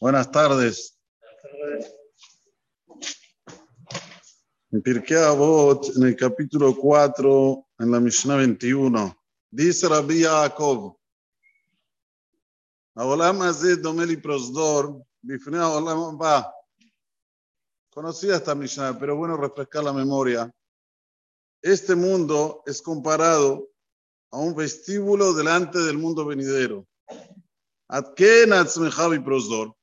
Buenas tardes. En Pirkei Avot, en el capítulo 4, en la Mishnah 21, dice Rabbi Yaakov, העולם הזה דומה לפרוזדור, בפני העולם הבא. Conocida esta Mishnah, pero bueno refrescar la memoria. Este mundo es comparado a un vestíbulo delante del mundo venidero. Adken atzmecha prosdor.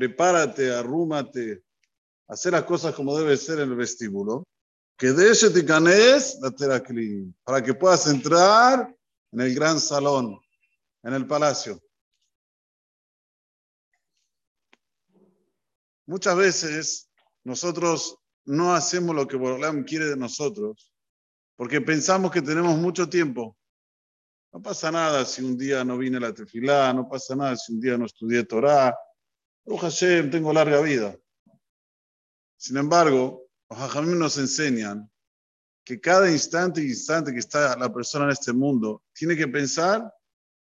Prepárate, arrúmate, hacer las cosas como debe ser en el vestíbulo. Que de ese ticanes la terakli, para que puedas entrar en el gran salón, en el palacio. Muchas veces nosotros no hacemos lo que Borolam quiere de nosotros porque pensamos que tenemos mucho tiempo. No pasa nada si un día no vine a la tefilá, no pasa nada si un día no estudié Torah. Oh Hashem, tengo larga vida. Sin embargo, los Hajamim nos enseñan que cada instante y instante que está la persona en este mundo tiene que pensar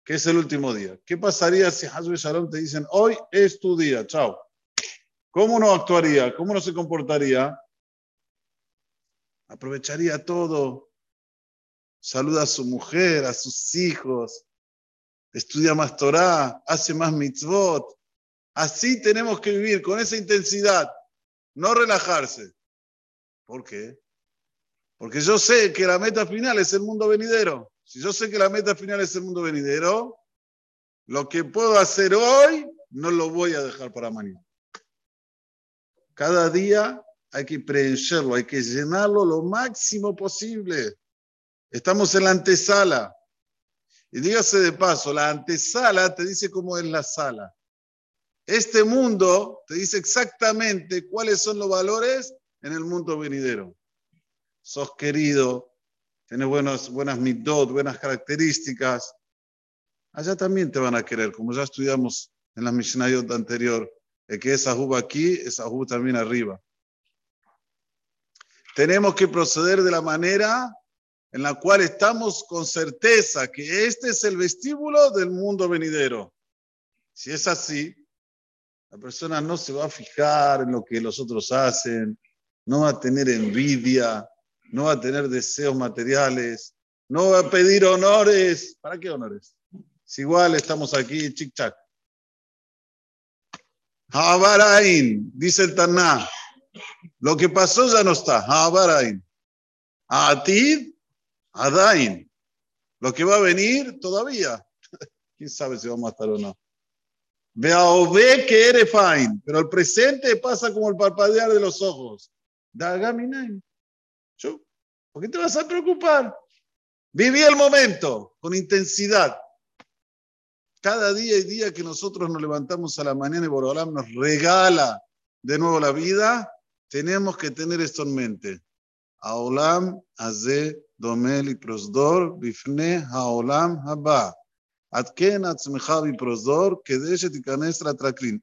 que es el último día. ¿Qué pasaría si Hazbe Shalom te dicen, hoy es tu día, chao? ¿Cómo no actuaría? ¿Cómo no se comportaría? Aprovecharía todo. Saluda a su mujer, a sus hijos. Estudia más Torah, hace más mitzvot. Así tenemos que vivir, con esa intensidad. No relajarse. ¿Por qué? Porque yo sé que la meta final es el mundo venidero. Si yo sé que la meta final es el mundo venidero, lo que puedo hacer hoy no lo voy a dejar para mañana. Cada día hay que preencherlo, hay que llenarlo lo máximo posible. Estamos en la antesala. Y dígase de paso, la antesala te dice cómo es la sala. Este mundo te dice exactamente cuáles son los valores en el mundo venidero. Sos querido, tienes buenas, buenas midot, buenas características. Allá también te van a querer, como ya estudiamos en la Mishnayot anterior. El que es Ahub aquí, es Ahub también arriba. Tenemos que proceder de la manera en la cual estamos con certeza que este es el vestíbulo del mundo venidero. Si es así, la persona no se va a fijar en lo que los otros hacen, no va a tener envidia, no va a tener deseos materiales, no va a pedir honores. ¿Para qué honores? Si igual estamos aquí, chic-chac. Habarain, dice el Taná. Lo que pasó ya no está. Habarain. Atid, Adain. Lo que va a venir todavía. ¿Quién sabe si vamos a estar o no? Ve que eres fine. Pero el presente pasa como el parpadear de los ojos. Dagaminain. ¿Por qué te vas a preocupar? Viví el momento con intensidad. Cada día y día que nosotros nos levantamos a la mañana y Borolam nos regala de nuevo la vida, tenemos que tener esto en mente. Aolam Aze Domel y Prosdor Bifne Haolam Haba.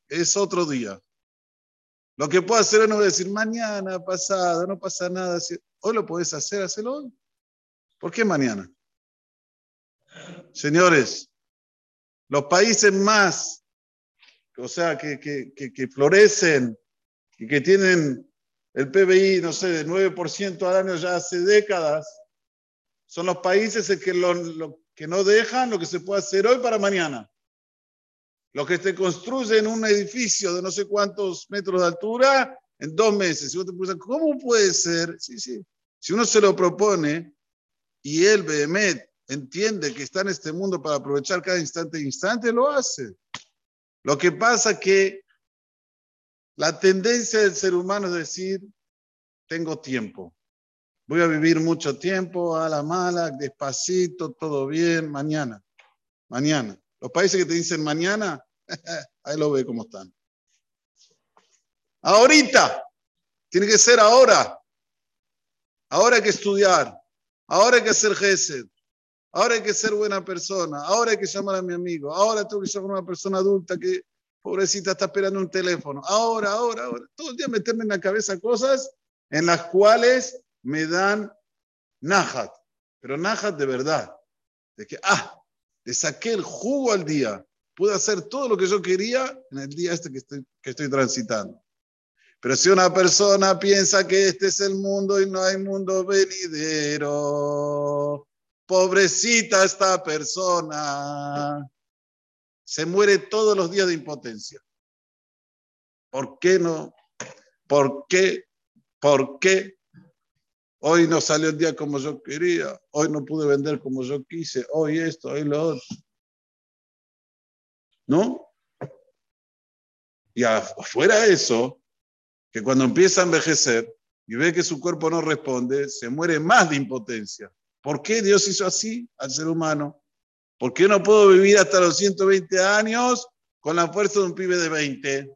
Es otro día. Lo que puedo hacer no decir mañana, pasado, no pasa nada. Hoy lo puedes hacer, hazlo hoy. ¿Por qué mañana? Señores, los países más, o sea, que, que, que, florecen y que tienen el PBI, no sé, de 9% al año ya hace décadas, son los países que, lo, que no dejan lo que se puede hacer hoy para mañana. Los que te construyen un edificio de no sé cuántos metros de altura en dos meses. Y te ¿cómo puede ser? Sí, sí. Si uno se lo propone y él, Behemet, entiende que está en este mundo para aprovechar cada instante e instante, lo hace. Lo que pasa que la tendencia del ser humano es decir, tengo tiempo. Voy a vivir mucho tiempo, a la mala, despacito, todo bien, mañana. Mañana. Los países que te dicen mañana, ahí lo ve cómo están. Ahorita. Tiene que ser ahora. Ahora hay que estudiar. Ahora hay que hacer gesed. Ahora hay que ser buena persona. Ahora hay que llamar a mi amigo. Ahora tengo que llamar a una persona adulta que, pobrecita, está esperando un teléfono. Ahora, ahora, ahora. Todo el día meterme en la cabeza cosas en las cuales me dan najat. Pero najat de verdad. De que, ah, le saqué el jugo al día. pude hacer todo lo que yo quería en el día este que estoy, que estoy transitando. Pero si una persona piensa que este es el mundo y no hay mundo venidero, pobrecita esta persona, se muere todos los días de impotencia. ¿Por qué no? ¿Por qué? ¿Por qué? Hoy no salió el día como yo quería, hoy no pude vender como yo quise, hoy esto, hoy lo otro. ¿No? Y afuera eso, que cuando empieza a envejecer y ve que su cuerpo no responde, se muere más de impotencia. ¿Por qué Dios hizo así al ser humano? ¿Por qué no puedo vivir hasta los 120 años con la fuerza de un pibe de 20?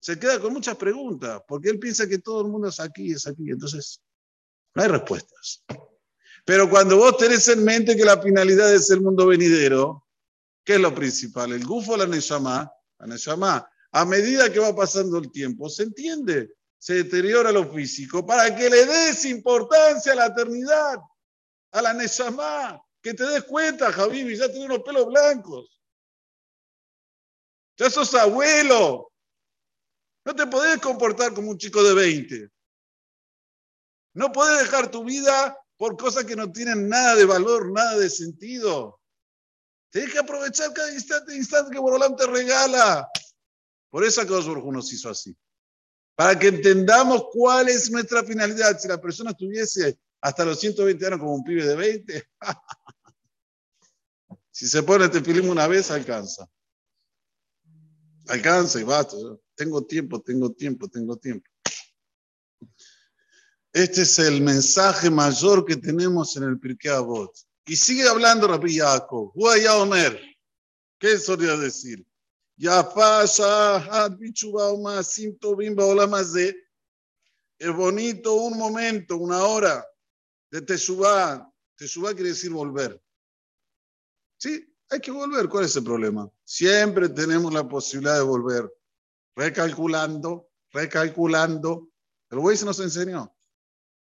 Se queda con muchas preguntas, porque él piensa que todo el mundo es aquí, es aquí. Entonces, no hay respuestas. Pero cuando vos tenés en mente que la finalidad es el mundo venidero, ¿qué es lo principal? ¿El gufo la neshama? La neshama a medida que va pasando el tiempo, se entiende, se deteriora lo físico, para que le des importancia a la eternidad, a la Neshama, que te des cuenta, Javi, ya tienes los pelos blancos. Ya sos abuelo. No te podés comportar como un chico de 20. No podés dejar tu vida por cosas que no tienen nada de valor, nada de sentido. Tienes que aprovechar cada instante, instante que Borolán te regala. Por eso Akadosh nos hizo así. Para que entendamos cuál es nuestra finalidad. Si la persona estuviese hasta los 120 años como un pibe de 20, si se pone este film una vez, alcanza. Alcanza y basta. Tengo tiempo, tengo tiempo, tengo tiempo. Este es el mensaje mayor que tenemos en el Pirkei Avot. Y sigue hablando Rabbi Yaakov. Guaya Omer. ¿Qué solía decir? Es bonito un momento, una hora de Teshuvah. Teshuvah quiere decir volver. Sí, hay que volver. ¿Cuál es el problema? Siempre tenemos la posibilidad de volver. Recalculando, recalculando. El güey se nos enseñó.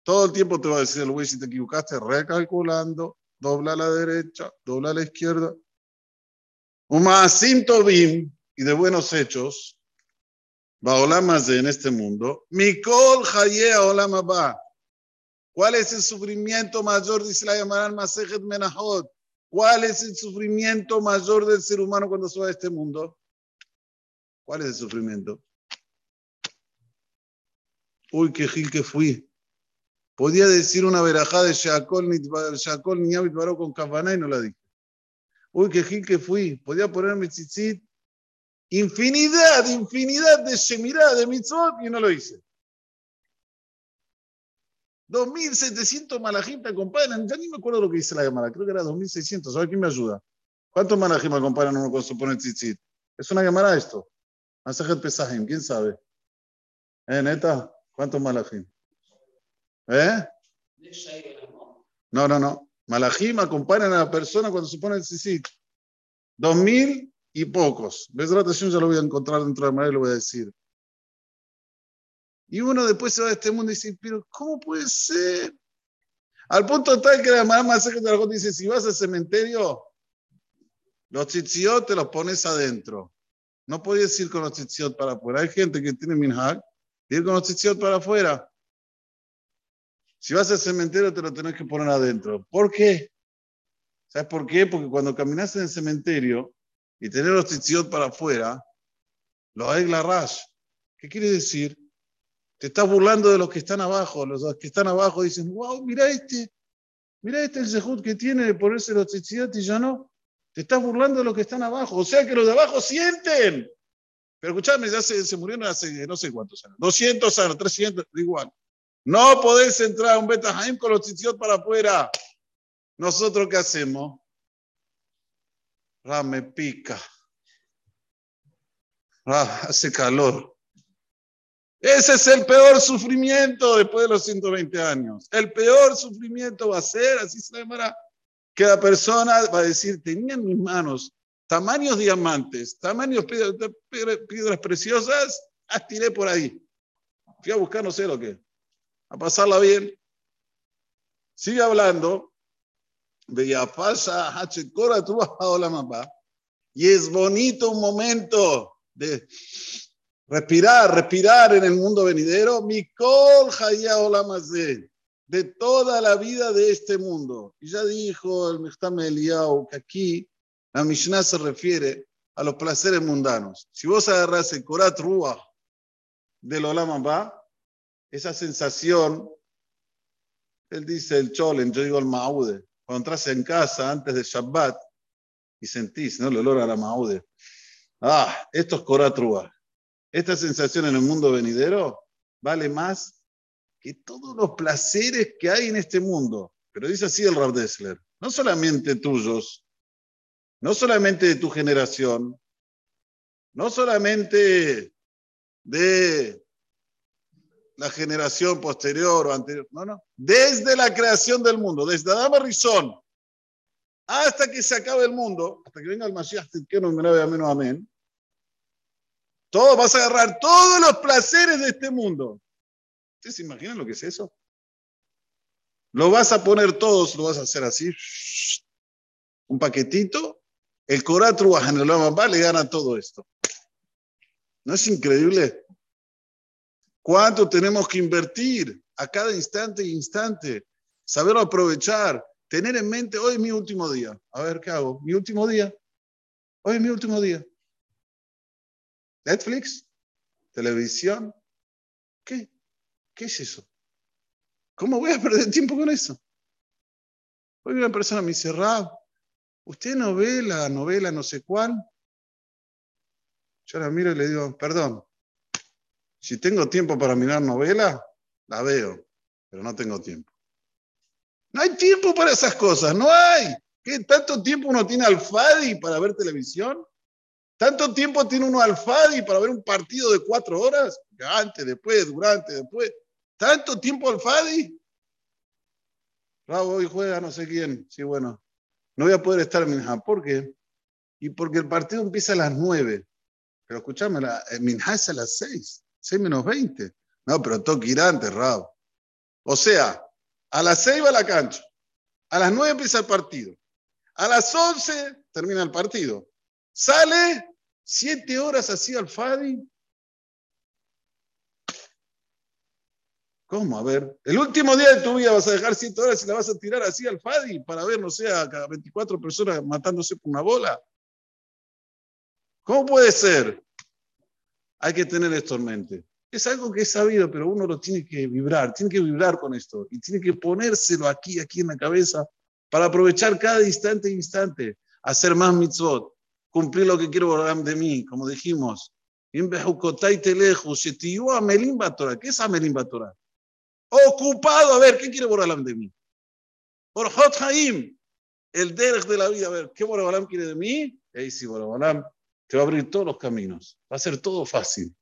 Todo el tiempo te va a decir el Waze si te equivocaste, recalculando, dobla a la derecha, dobla a la izquierda. Umasim Tobim, y de buenos hechos, más en este mundo, Mikol Hayea Olamaba. ¿Cuál es el sufrimiento mayor? Dice la llamarán Masejet Menahot. ¿Cuál es el sufrimiento mayor del ser humano cuando se va a este mundo? ¿Cuál es el sufrimiento? Uy, qué gil que fui. Podía decir una verajá de Shakol, Niavit Baró con Kavaná y no la dije. Uy, qué gil que fui. Podía ponerme tzitzit infinidad, infinidad de Shemirah, de mitzvot, y no lo hice. 2.700 malajim te acompañan. Ya ni me acuerdo lo que dice la llamada. Creo que era 2.600. A ver quién me ayuda. ¿Cuántos malajim acompañan uno cuando se pone tzitzit? ¿Es una llamada esto? Masajet Pesajim, ¿quién sabe? ¿Eh, neta? ¿Cuántos malajim? ¿Eh? No, no, no. Malajim acompañan a la persona cuando se pone el tzitzit. 2.000 y pocos. ¿Ves la ya lo voy a encontrar dentro de la y lo voy a decir. Y uno después se va de este mundo y dice, pero ¿cómo puede ser? Al punto tal que la mamá de la dice, si vas al cementerio, los tzitziot te los pones adentro. No puedes ir con los tzitziot para afuera. Hay gente que tiene minhag ir con los tzitziot para afuera. Si vas al cementerio, te lo tenés que poner adentro. ¿Por qué? ¿Sabes por qué? Porque cuando caminas en el cementerio, y tener los tzitzit para afuera, lo la rash. ¿Qué quiere decir? Te estás burlando de los que están abajo. Los que están abajo dicen, wow, mira este, mira este el zehut que tiene de ponerse los tzitzit y ya no. Te estás burlando de los que están abajo. O sea que los de abajo sienten. Pero escuchame, ya se, murieron hace no sé cuántos años. 200 años, 300, igual. No podés entrar a un Betahaim con los tzitzit para afuera. ¿Nosotros qué hacemos? me pica. hace calor. Ese es el peor sufrimiento después de los 120 años. El peor sufrimiento va a ser, así se llamará, que la persona va a decir, tenía en mis manos tamaños diamantes, tamaños piedras, preciosas, las tiré por ahí. Fui a buscar no sé lo que, a pasarla bien. Sigue hablando. Y es bonito un momento de respirar, respirar en el mundo venidero. Mikol de toda la vida de este mundo. Y ya dijo el Mechtam Eliyahu que aquí la Mishnah se refiere a los placeres mundanos. Si vos agarras el Korat Ruach del Olam Abba, esa sensación, él dice el Cholen, yo digo el Maude, cuando entras en casa antes de Shabbat y sentís ¿no? el olor a la Maude. Ah, esto es Korat Ruach. Esta sensación en el mundo venidero vale más que todos los placeres que hay en este mundo. Pero dice así el Rav Dessler, no solamente tuyos, no solamente de tu generación, no solamente de la generación posterior o anterior, no, no, desde la creación del mundo, desde Adán Rizón hasta que se acabe el mundo, hasta que venga el Mashiach, que no me menos amén, todo, vas a agarrar todos los placeres de este mundo. ¿Ustedes se imaginan lo que es eso? Lo vas a poner todos, lo vas a hacer así, un paquetito, el Koratru en el le gana todo esto. ¿No es increíble? ¿Cuánto tenemos que invertir a cada instante e instante? Saberlo aprovechar, tener en mente, hoy es mi último día. A ver, ¿qué hago? Mi último día. Hoy es mi último día. Netflix, televisión. ¿Qué? ¿Qué es eso? ¿Cómo voy a perder tiempo con eso? Hoy una persona me dice, ¿Usted no ve la novela no sé cuál? Yo la miro y le digo, perdón, si tengo tiempo para mirar novela, la veo, pero no tengo tiempo. No hay tiempo para esas cosas, no hay. ¿Qué tanto tiempo uno tiene al FADI para ver televisión? ¿Tanto tiempo tiene uno al FADI para ver un partido de cuatro horas? Antes, después, durante, después. ¿Tanto tiempo al FADI? Bravo, hoy juega no sé quién. Sí, bueno, no voy a poder estar en Minha. ¿Por qué? Y porque el partido empieza a las 9. Pero escúchame, la, Minha es a las 6, 6 menos 20. No, pero tengo que ir antes, Rabo. O sea, a las 6 va la cancha. A las 9 empieza el partido. A las 11 termina el partido. Sale 7 horas así al Fadi ¿Cómo? A ver, el último día de tu vida vas a dejar 100 horas y la vas a tirar así al Fadi para ver, no sé, a cada 24 personas matándose por una bola. ¿Cómo puede ser? Hay que tener esto en mente. Es algo que es sabido, pero uno lo tiene que vibrar, tiene que vibrar con esto y tiene que ponérselo aquí, aquí en la cabeza para aprovechar cada instante e instante, hacer más mitzvot, cumplir lo que quiero de mí, como dijimos. ¿Qué es Amelim? Ocupado, a ver, ¿qué quiere Boralam de mí? Por Hot Haim, el derech de la vida, a ver, ¿qué Boralam quiere de mí? Ahí sí, Boralam te va a abrir todos los caminos. Va a ser todo fácil.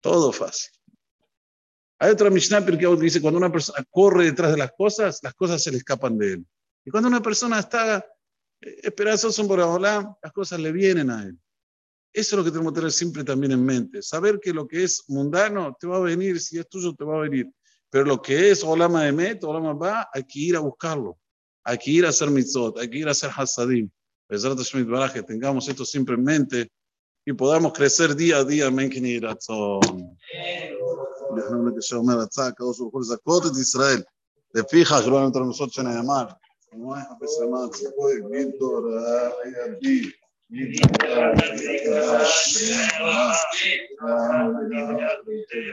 Todo fácil. Hay otra Mishnah que dice, cuando una persona corre detrás de las cosas, las cosas se le escapan de él. Y cuando una persona está eh, esperanzoso en Boralam, las cosas le vienen a él. Eso es lo que tenemos que tener siempre también en mente. Saber que lo que es mundano te va a venir, si es tuyo te va a venir. Pero lo que es Olama de Met, Olama va, hay que ir a buscarlo. Hay que ir a hacer mitzvot, hay que ir a hacer hasadim. que tengamos esto siempre en mente y podamos crecer día a día. Amén. ישראל, לפיכך לא נתן המסות שנאמר, ומאי חפש למען ציפוי, מדורה לידי, מדורה לידי,